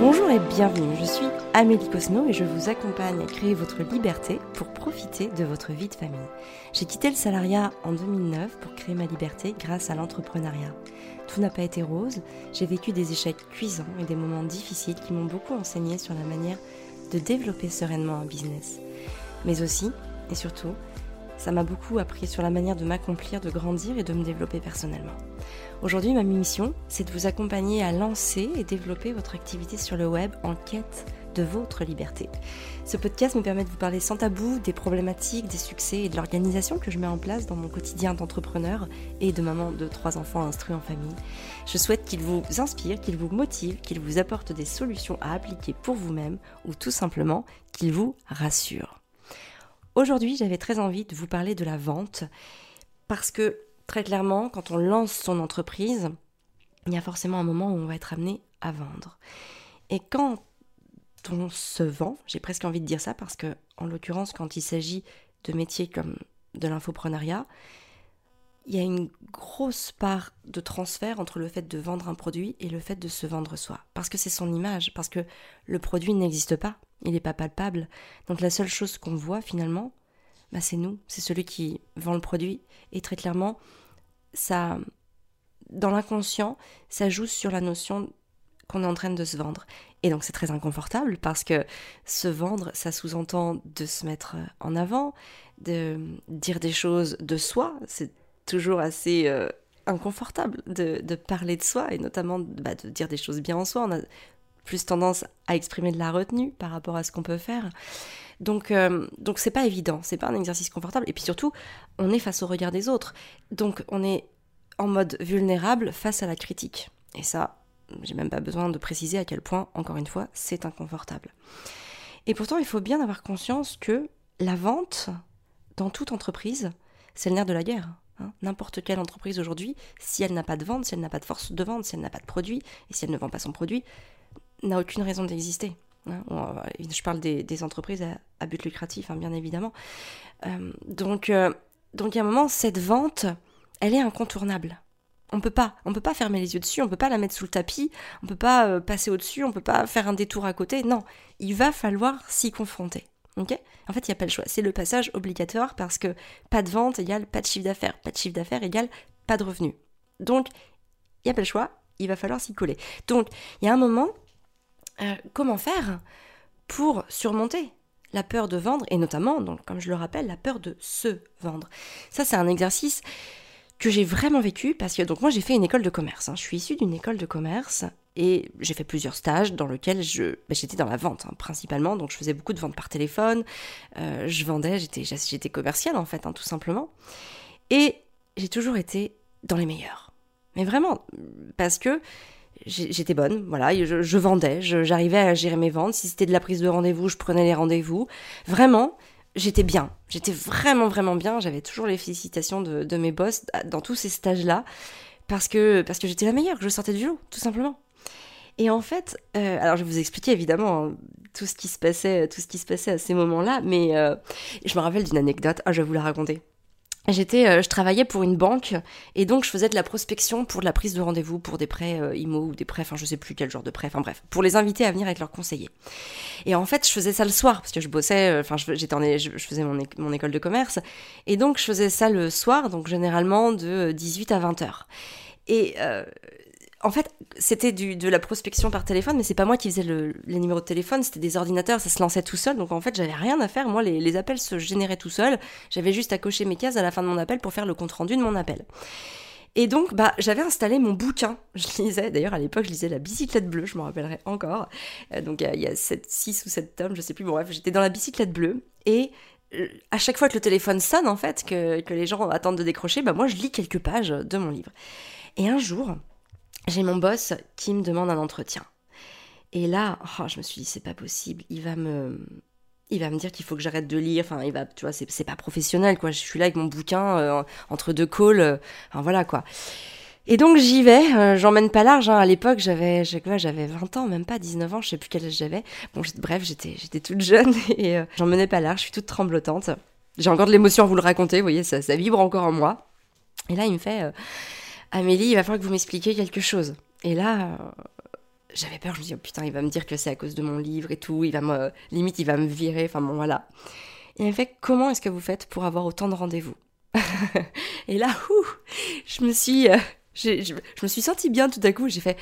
Bonjour et bienvenue, je suis Amélie Cosno et je vous accompagne à créer votre liberté pour profiter de votre vie de famille. J'ai quitté le salariat en 2009 pour créer ma liberté grâce à l'entrepreneuriat. Tout n'a pas été rose, j'ai vécu des échecs cuisants et des moments difficiles qui m'ont beaucoup enseigné sur la manière de développer sereinement un business. Mais aussi, et surtout, ça m'a beaucoup appris sur la manière de m'accomplir, de grandir et de me développer personnellement. Aujourd'hui, ma mission, c'est de vous accompagner à lancer et développer votre activité sur le web en quête de votre liberté. Ce podcast me permet de vous parler sans tabou des problématiques, des succès et de l'organisation que je mets en place dans mon quotidien d'entrepreneur et de maman de trois enfants instruits en famille. Je souhaite qu'il vous inspire, qu'il vous motive, qu'il vous apporte des solutions à appliquer pour vous-même ou tout simplement qu'il vous rassure. Aujourd'hui, j'avais très envie de vous parler de la vente parce que très clairement, quand on lance son entreprise, il y a forcément un moment où on va être amené à vendre. Et quand on se vend, j'ai presque envie de dire ça parce que, en l'occurrence, quand il s'agit de métiers comme de l'infoprenariat, il y a une grosse part de transfert entre le fait de vendre un produit et le fait de se vendre soi. Parce que c'est son image, parce que le produit n'existe pas, il n'est pas palpable. Donc la seule chose qu'on voit finalement, bah, c'est nous, c'est celui qui vend le produit. Et très clairement, ça, dans l'inconscient, ça joue sur la notion qu'on est en train de se vendre. Et donc c'est très inconfortable parce que se vendre, ça sous-entend de se mettre en avant, de dire des choses de soi. C'est toujours assez euh, inconfortable de, parler de soi et notamment bah, de dire des choses bien en soi. On a plus tendance à exprimer de la retenue par rapport à ce qu'on peut faire. Donc, euh, donc c'est pas évident, c'est pas un exercice confortable. Et puis surtout, on est face au regard des autres. Donc, on est en mode vulnérable face à la critique. Et ça, j'ai même pas besoin de préciser à quel point, encore une fois, c'est inconfortable. Et pourtant, il faut bien avoir conscience que la vente, dans toute entreprise, c'est le nerf de la guerre. Hein. N'importe quelle entreprise aujourd'hui, si elle n'a pas de vente, si elle n'a pas de force de vente, si elle n'a pas de produit, et si elle ne vend pas son produit, n'a aucune raison d'exister. Hein, je parle des, entreprises à, but lucratif, hein, bien évidemment. Euh, donc, euh, donc, à un moment, cette vente, elle est incontournable. On peut pas, on peut pas fermer les yeux dessus, on peut pas la mettre sous le tapis, on peut pas euh, passer au-dessus, on peut pas faire un détour à côté. Non, il va falloir s'y confronter. Ok? En fait, il n'y a pas le choix. C'est le passage obligatoire parce que pas de vente égale pas de chiffre d'affaires, pas de chiffre d'affaires égale pas de revenus. Donc, il n'y a pas le choix. Il va falloir s'y coller. Donc, il y a un moment, euh, comment faire pour surmonter la peur de vendre et notamment, donc, comme je le rappelle, la peur de se vendre. Ça, c'est un exercice que j'ai vraiment vécu parce que donc moi j'ai fait une école de commerce. Hein. Je suis issue d'une école de commerce et j'ai fait plusieurs stages dans lesquels je bah, j'étais dans la vente hein, principalement. Donc je faisais beaucoup de ventes par téléphone. Euh, je vendais, j'étais commerciale en fait, hein, tout simplement. Et j'ai toujours été dans les meilleurs. Mais vraiment parce que j'étais bonne, voilà, je, vendais, j'arrivais à gérer mes ventes. Si c'était de la prise de rendez-vous, je prenais les rendez-vous. Vraiment, j'étais bien. J'étais vraiment, vraiment bien. J'avais toujours les félicitations de, mes boss dans tous ces stages-là parce que, parce que j'étais la meilleure, que je sortais du lot, tout simplement. Et en fait, euh, alors je vais vous expliquer évidemment hein, tout ce qui se passait, tout ce qui se passait à ces moments-là, mais euh, je me rappelle d'une anecdote. Ah, je vais vous la raconter. J'étais, euh, je travaillais pour une banque et donc je faisais de la prospection pour de la prise de rendez-vous pour des prêts euh, IMO ou des prêts, enfin je sais plus quel genre de prêt, enfin bref, pour les inviter à venir avec leurs conseillers. Et en fait, je faisais ça le soir parce que je bossais, euh, enfin j'étais en, je, faisais mon, mon, école de commerce et donc je faisais ça le soir, donc généralement de 18 à 20 heures. Et en fait, c'était de la prospection par téléphone, mais c'est pas moi qui faisais les numéros de téléphone, c'était des ordinateurs, ça se lançait tout seul. Donc en fait, j'avais rien à faire. Moi, les, appels se généraient tout seuls. J'avais juste à cocher mes cases à la fin de mon appel pour faire le compte rendu de mon appel. Et donc, bah, j'avais installé mon bouquin. Je lisais, d'ailleurs, à l'époque, je lisais La bicyclette bleue, je m'en rappellerai encore. Euh, donc, il y a 6 ou 7 tomes, je sais plus. Bon, bref, j'étais dans la bicyclette bleue. Et euh, à chaque fois que le téléphone sonne, en fait, que, que les gens attendent de décrocher, bah, moi, je lis quelques pages de mon livre. Et un jour, j'ai mon boss qui me demande un entretien. Et là, oh, je me suis dit, c'est pas possible, il va me, il va me dire qu'il faut que j'arrête de lire. Enfin, il va, tu vois, c'est pas professionnel, quoi. Je suis là avec mon bouquin euh, entre deux calls. Euh, enfin, voilà, quoi. Et donc j'y vais, euh, j'emmène pas large. Hein. À l'époque, j'avais, j'avais 20 ans, même pas 19 ans, je sais plus quel âge j'avais. Bon, bref, j'étais, j'étais toute jeune et j'en menais pas large. Je suis toute tremblotante. J'ai encore de l'émotion à vous le raconter. Vous voyez, ça, ça vibre encore en moi. Et là, il me fait Amélie, il va falloir que vous m'expliquiez quelque chose. Et là, j'avais peur, je me dis, oh, putain, il va me dire que c'est à cause de mon livre et tout, il va me, limite, il va me virer, enfin bon, voilà. Et en fait, comment est-ce que vous faites pour avoir autant de rendez-vous Et là, ouh, je me suis, euh, je, me suis sentie bien tout à coup, j'ai fait,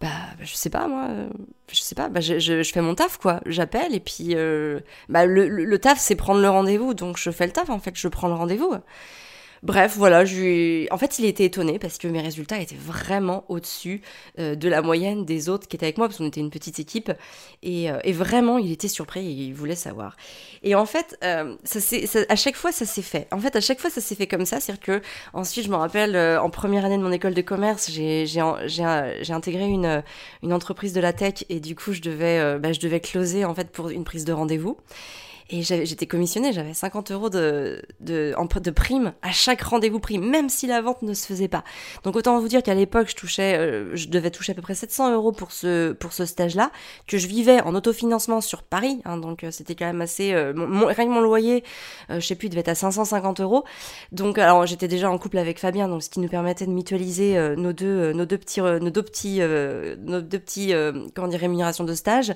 bah, bah, je sais pas moi, euh, je sais pas, bah, je, je, fais mon taf quoi, j'appelle et puis, euh, bah, le, le taf c'est prendre le rendez-vous, donc je fais le taf en fait, je prends le rendez-vous. Bref, voilà, en fait, il était étonné parce que mes résultats étaient vraiment au-dessus euh, de la moyenne des autres qui étaient avec moi, parce qu'on était une petite équipe. Et, euh, vraiment, il était surpris et il voulait savoir. Et en fait, euh, à chaque fois, ça s'est fait. En fait, à chaque fois, ça s'est fait comme ça. C'est-à-dire que, ensuite, je me rappelle, en première année de mon école de commerce, j'ai intégré une, une entreprise de la tech et du coup, je devais, bah, je devais closer en fait pour une prise de rendez-vous. Et j'étais commissionnée, j'avais 50 euros de, de, de prime à chaque rendez-vous prime, même si la vente ne se faisait pas. Donc autant vous dire qu'à l'époque, je touchais, euh, je devais toucher à peu près 700 euros pour ce, pour ce stage-là, que je vivais en autofinancement sur Paris, hein, donc euh, c'était quand même assez, euh, rien que mon loyer, je sais plus, il devait être à 550 euros. Donc alors j'étais déjà en couple avec Fabien, donc ce qui nous permettait de mutualiser nos deux, nos deux petits, nos deux petits, nos deux petits, comment dire, rémunérations de stage.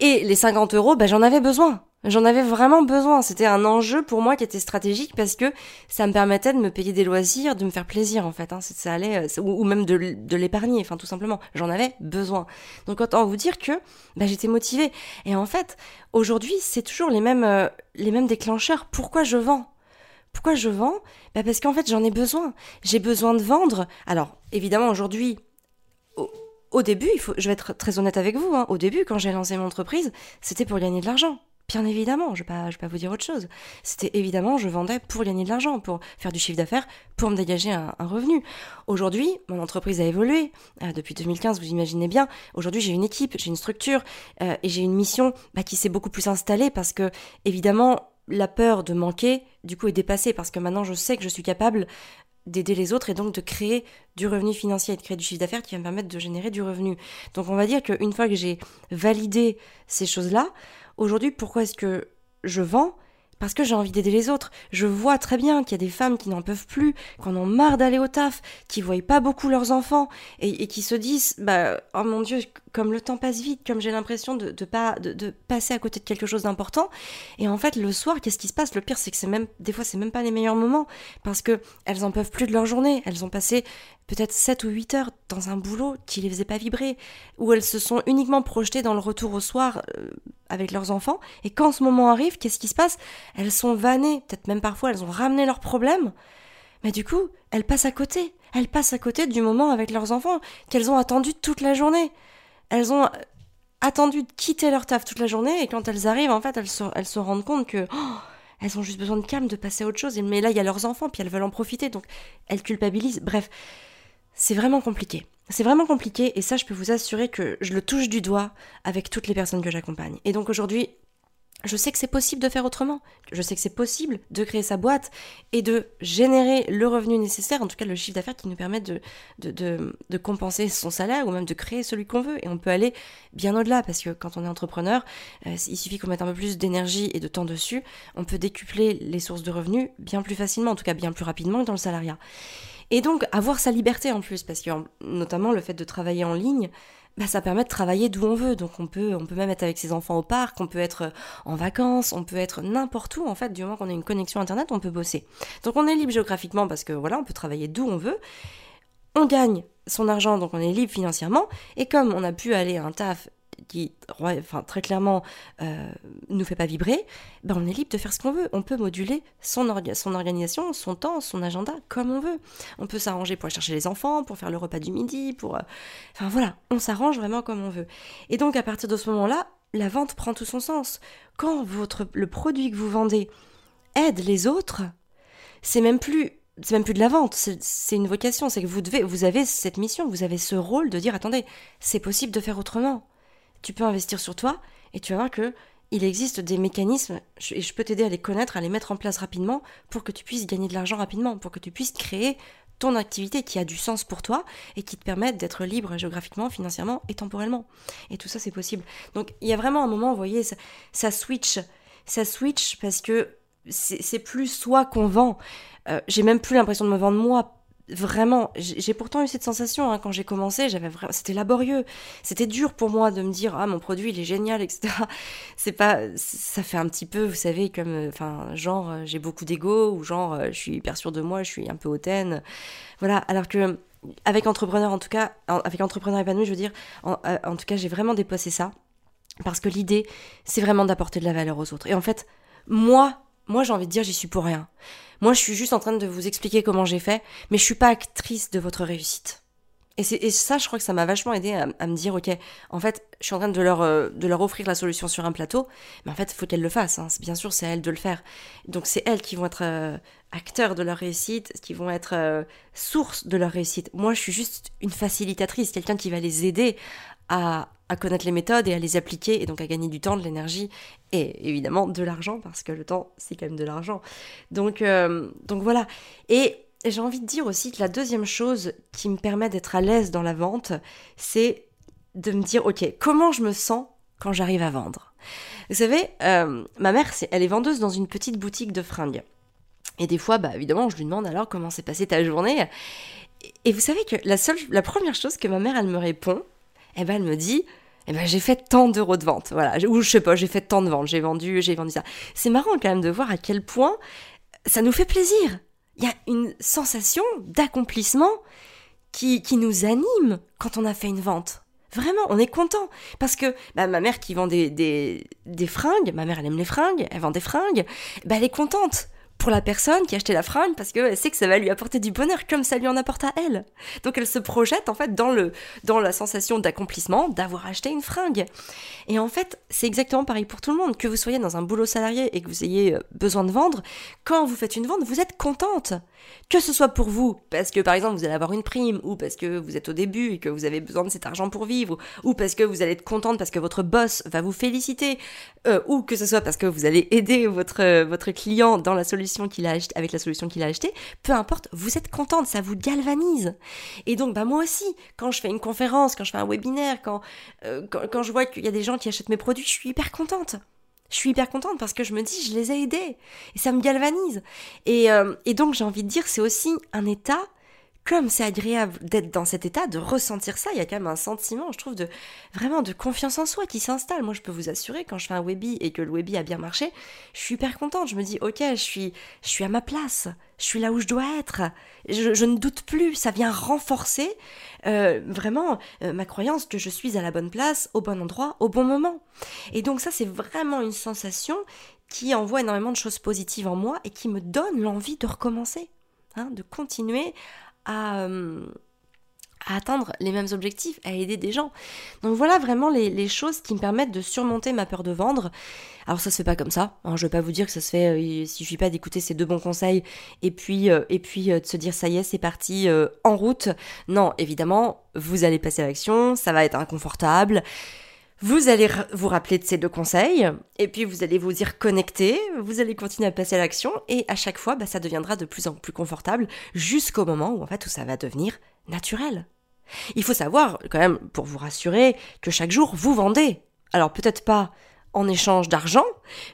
Et les 50 euros, ben, j'en avais besoin. J'en avais vraiment besoin. C'était un enjeu pour moi qui était stratégique parce que ça me permettait de me payer des loisirs, de me faire plaisir en fait. Hein. Ça allait, euh, ou, même de, l'épargner, enfin tout simplement. J'en avais besoin. Donc autant vous dire que bah, j'étais motivée. Et en fait, aujourd'hui, c'est toujours les mêmes, euh, les mêmes déclencheurs. Pourquoi je vends? Pourquoi je vends? Bah Parce qu'en fait, j'en ai besoin. J'ai besoin de vendre. Alors, évidemment, aujourd'hui, au début, il faut, je vais être très honnête avec vous, hein, au début, quand j'ai lancé mon entreprise, c'était pour gagner de l'argent. Bien évidemment, je ne vais, pas vous dire autre chose. C'était évidemment, je vendais pour gagner de l'argent, pour faire du chiffre d'affaires, pour me dégager un, revenu. Aujourd'hui, mon entreprise a évolué. Euh, depuis 2015, vous imaginez bien. Aujourd'hui, j'ai une équipe, j'ai une structure euh, et j'ai une mission bah, qui s'est beaucoup plus installée parce que, évidemment, la peur de manquer, du coup, est dépassée parce que maintenant, je sais que je suis capable d'aider les autres et donc de créer du revenu financier et de créer du chiffre d'affaires qui va me permettre de générer du revenu. Donc on va dire qu'une fois que j'ai validé ces choses-là, aujourd'hui pourquoi est-ce que je vends parce que j'ai envie d'aider les autres. Je vois très bien qu'il y a des femmes qui n'en peuvent plus, qui en ont marre d'aller au taf, qui voient pas beaucoup leurs enfants et, qui se disent bah oh mon dieu comme le temps passe vite, comme j'ai l'impression de, pas de, passer à côté de quelque chose d'important. Et en fait le soir qu'est-ce qui se passe? Le pire c'est que c'est même des fois c'est même pas les meilleurs moments parce que elles en peuvent plus de leur journée. Elles ont passé peut-être 7 ou 8 heures dans un boulot qui les faisait pas vibrer, où elles se sont uniquement projetées dans le retour au soir euh, avec leurs enfants, et quand ce moment arrive, qu'est-ce qui se passe? Elles sont vannées, peut-être même parfois elles ont ramené leurs problèmes, mais du coup, elles passent à côté, elles passent à côté du moment avec leurs enfants qu'elles ont attendu toute la journée. Elles ont euh, attendu de quitter leur taf toute la journée, et quand elles arrivent, en fait, elles se, rendent compte que... Oh, elles ont juste besoin de calme, de passer à autre chose. Mais là, il y a leurs enfants, puis elles veulent en profiter, donc elles culpabilisent. Bref, c'est vraiment compliqué. C'est vraiment compliqué et ça, je peux vous assurer que je le touche du doigt avec toutes les personnes que j'accompagne. Et donc aujourd'hui, je sais que c'est possible de faire autrement. Je sais que c'est possible de créer sa boîte et de générer le revenu nécessaire, en tout cas le chiffre d'affaires qui nous permet de, compenser son salaire ou même de créer celui qu'on veut. Et on peut aller bien au-delà parce que quand on est entrepreneur, euh, il suffit qu'on mette un peu plus d'énergie et de temps dessus, on peut décupler les sources de revenus bien plus facilement, en tout cas bien plus rapidement que dans le salariat. Et donc avoir sa liberté en plus, parce que notamment le fait de travailler en ligne, bah, ça permet de travailler d'où on veut. Donc on peut, on peut même être avec ses enfants au parc, on peut être en vacances, on peut être n'importe où en fait. Du moment qu'on a une connexion internet, on peut bosser. Donc on est libre géographiquement parce que voilà, on peut travailler d'où on veut. On gagne son argent, donc on est libre financièrement. Et comme on a pu aller à un taf qui enfin, très clairement euh, nous fait pas vibrer, ben on est libre de faire ce qu'on veut. On peut moduler son, son organisation, son temps, son agenda comme on veut. On peut s'arranger pour aller chercher les enfants, pour faire le repas du midi, pour... Euh, enfin voilà, on s'arrange vraiment comme on veut. Et donc à partir de ce moment-là, la vente prend tout son sens. Quand votre, le produit que vous vendez aide les autres, c'est même plus c'est même plus de la vente, c'est une vocation, c'est que vous devez, vous avez cette mission, vous avez ce rôle de dire attendez, c'est possible de faire autrement tu peux investir sur toi et tu vas voir que il existe des mécanismes et je peux t'aider à les connaître, à les mettre en place rapidement pour que tu puisses gagner de l'argent rapidement, pour que tu puisses créer ton activité qui a du sens pour toi et qui te permette d'être libre géographiquement, financièrement et temporellement. Et tout ça, c'est possible. Donc, il y a vraiment un moment, vous voyez, ça, switch. Ça switch parce que c'est plus soi qu'on vend. Euh, j'ai même plus l'impression de me vendre moi vraiment, j'ai pourtant eu cette sensation hein, quand j'ai commencé, j'avais vraiment, c'était laborieux, c'était dur pour moi de me dire ah mon produit il est génial, etc. C'est pas, ça fait un petit peu, vous savez, comme, euh, enfin, genre euh, j'ai beaucoup d'ego ou genre euh, je suis hyper sûre de moi, je suis un peu hautaine, voilà. Alors que avec entrepreneur en tout cas, avec entrepreneur épanoui, je veux dire, en, tout cas j'ai vraiment dépassé ça parce que l'idée c'est vraiment d'apporter de la valeur aux autres. Et en fait, moi, moi j'ai envie de dire j'y suis pour rien. Moi, je suis juste en train de vous expliquer comment j'ai fait, mais je suis pas actrice de votre réussite. Et, et ça, je crois que ça m'a vachement aidé à, me dire, ok, en fait, je suis en train de leur, euh, de leur offrir la solution sur un plateau, mais en fait, il faut qu'elles le fassent. Hein. Bien sûr, c'est à elles de le faire. Donc, c'est elles qui vont être euh, acteurs de leur réussite, qui vont être euh, source de leur réussite. Moi, je suis juste une facilitatrice, quelqu'un qui va les aider à, connaître les méthodes et à les appliquer et donc à gagner du temps, de l'énergie et évidemment de l'argent parce que le temps c'est quand même de l'argent. Donc, euh, donc voilà. Et j'ai envie de dire aussi que la deuxième chose qui me permet d'être à l'aise dans la vente, c'est de me dire ok comment je me sens quand j'arrive à vendre? Vous savez, euh, ma mère, elle est vendeuse dans une petite boutique de fringues. Et des fois, bah évidemment, je lui demande alors comment s'est passée ta journée? Et vous savez que la seule, la première chose que ma mère, elle me répond, eh ben, elle me dit, eh ben, j'ai fait tant d'euros de vente. Voilà. Ou je sais pas, j'ai fait tant de ventes, j'ai vendu, j'ai vendu ça. C'est marrant quand même de voir à quel point ça nous fait plaisir. Il y a une sensation d'accomplissement qui, qui nous anime quand on a fait une vente. Vraiment, on est content. Parce que bah, ma mère qui vend des, des, des, fringues, ma mère elle aime les fringues, elle vend des fringues, bah, elle est contente pour la personne qui a acheté la fringue parce qu'elle sait que ça va lui apporter du bonheur comme ça lui en apporte à elle. Donc elle se projette en fait dans le dans la sensation d'accomplissement d'avoir acheté une fringue. Et en fait, c'est exactement pareil pour tout le monde, que vous soyez dans un boulot salarié et que vous ayez euh, besoin de vendre, quand vous faites une vente, vous êtes contente. Que ce soit pour vous, parce que par exemple vous allez avoir une prime, ou parce que vous êtes au début et que vous avez besoin de cet argent pour vivre, ou parce que vous allez être contente parce que votre boss va vous féliciter, euh, ou que ce soit parce que vous allez aider votre, euh, votre client dans la solution qu'il a avec la solution qu'il a acheté, peu importe, vous êtes contente, ça vous galvanise. Et donc bah moi aussi, quand je fais une conférence, quand je fais un webinaire, quand, euh, quand je vois qu'il y a des gens qui achètent mes produits, je suis hyper contente je suis hyper contente parce que je me dis, je les ai aidés. Et ça me galvanise. Et, euh, et donc, j'ai envie de dire, c'est aussi un état comme c'est agréable d'être dans cet état, de ressentir ça, il y a quand même un sentiment, je trouve, de vraiment de confiance en soi qui s'installe. Moi, je peux vous assurer, quand je fais un webi et que le webi a bien marché, je suis hyper contente. Je me dis, ok, je suis, je suis à ma place, je suis là où je dois être. Je, ne doute plus, ça vient renforcer euh, vraiment euh, ma croyance que je suis à la bonne place, au bon endroit, au bon moment. Et donc ça, c'est vraiment une sensation qui envoie énormément de choses positives en moi et qui me donne l'envie de recommencer. Hein, de continuer euh, à, atteindre les mêmes objectifs, à aider des gens. Donc voilà vraiment les, choses qui me permettent de surmonter ma peur de vendre. Alors ça se fait pas comme ça. Hein, je vais pas vous dire que ça se fait. Euh, il suffit pas d'écouter ces deux bons conseils et puis euh, et puis de se dire ça y est c'est parti en route. Non évidemment vous allez passer à l'action. Ça va être inconfortable. Vous allez vous rappeler de ces deux conseils, et puis vous allez vous y reconnecter, vous allez continuer à passer à l'action, et à chaque fois, bah, ça deviendra de plus en plus confortable, jusqu'au moment où en fait tout ça va devenir naturel. Il faut savoir, quand même, pour vous rassurer, que chaque jour, vous vendez. Alors peut-être pas en échange d'argent,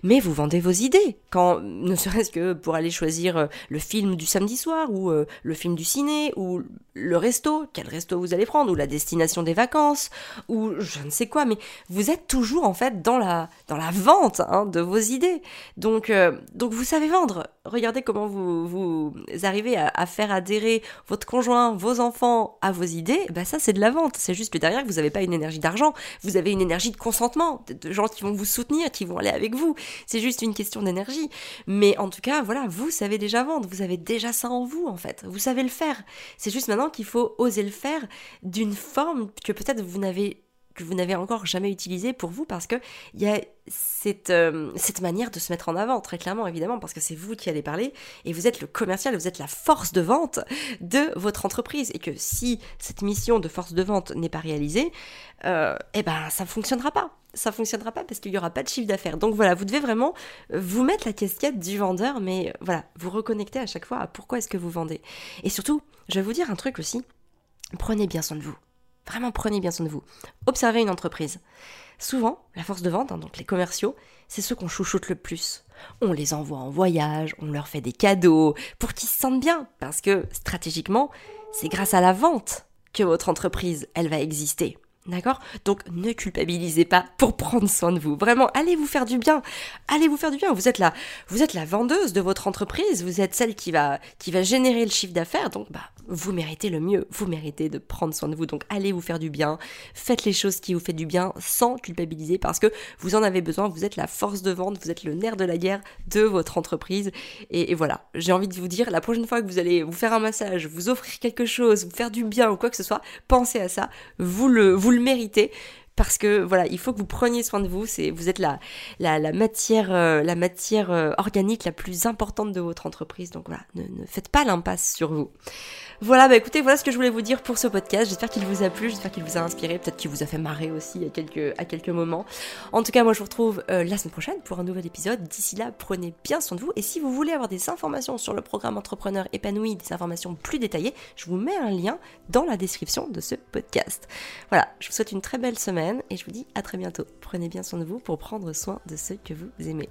mais vous vendez vos idées. Quand, ne serait-ce que pour aller choisir euh, le film du samedi soir, ou euh, le film du ciné, ou le resto, quel resto vous allez prendre, ou la destination des vacances, ou je ne sais quoi, mais vous êtes toujours en fait dans la, dans la vente hein, de vos idées. Donc, euh, donc vous savez vendre. Regardez comment vous, vous arrivez à, faire adhérer votre conjoint, vos enfants à vos idées. Bah ça c'est de la vente. C'est juste que derrière vous n'avez pas une énergie d'argent, vous avez une énergie de consentement, de gens qui vont vous soutenir, qui vont aller avec vous. C'est juste une question d'énergie. Mais en tout cas, voilà, vous savez déjà vendre, vous avez déjà ça en vous en fait. Vous savez le faire. C'est juste maintenant qu'il faut oser le faire d'une forme que peut-être vous n'avez que vous n'avez encore jamais utilisé pour vous parce que il y a cette, euh, cette manière de se mettre en avant, très clairement évidemment, parce que c'est vous qui allez parler et vous êtes le commercial, vous êtes la force de vente de votre entreprise et que si cette mission de force de vente n'est pas réalisée, euh, eh ben ça fonctionnera pas. Ça fonctionnera pas parce qu'il n'y aura pas de chiffre d'affaires. Donc voilà, vous devez vraiment vous mettre la casquette du vendeur, mais voilà, vous reconnecter à chaque fois à pourquoi est-ce que vous vendez. Et surtout, je vais vous dire un truc aussi, prenez bien soin de vous. Vraiment, prenez bien soin de vous. Observez une entreprise. Souvent, la force de vente, hein, donc les commerciaux, c'est ceux qu'on chouchoute le plus. On les envoie en voyage, on leur fait des cadeaux pour qu'ils se sentent bien. Parce que stratégiquement, c'est grâce à la vente que votre entreprise, elle va exister. D'accord? Donc ne culpabilisez pas pour prendre soin de vous. Vraiment, allez vous faire du bien. Allez vous faire du bien. Vous êtes la, vous êtes la vendeuse de votre entreprise. Vous êtes celle qui va, qui va générer le chiffre d'affaires. Donc, bah, vous méritez le mieux. Vous méritez de prendre soin de vous. Donc, allez vous faire du bien. Faites les choses qui vous font du bien sans culpabiliser parce que vous en avez besoin. Vous êtes la force de vente. Vous êtes le nerf de la guerre de votre entreprise. Et, voilà. J'ai envie de vous dire, la prochaine fois que vous allez vous faire un massage, vous offrir quelque chose, vous faire du bien ou quoi que ce soit, pensez à ça. Vous le, mérité parce que voilà, il faut que vous preniez soin de vous. C'est vous êtes la matière euh, la matière euh, organique la plus importante de votre entreprise. Donc voilà, ne, faites pas l'impasse sur vous. Voilà, bah écoutez, voilà ce que je voulais vous dire pour ce podcast. J'espère qu'il vous a plu, j'espère qu'il vous a inspiré, peut-être qu'il vous a fait marrer aussi à quelques, à quelques moments. En tout cas, moi je vous retrouve euh, la semaine prochaine pour un nouvel épisode. D'ici là, prenez bien soin de vous. Et si vous voulez avoir des informations sur le programme Entrepreneur épanoui, des informations plus détaillées, je vous mets un lien dans la description de ce podcast. Voilà, je vous souhaite une très belle et je vous dis à très bientôt. Prenez bien soin de vous pour prendre soin de ceux que vous aimez.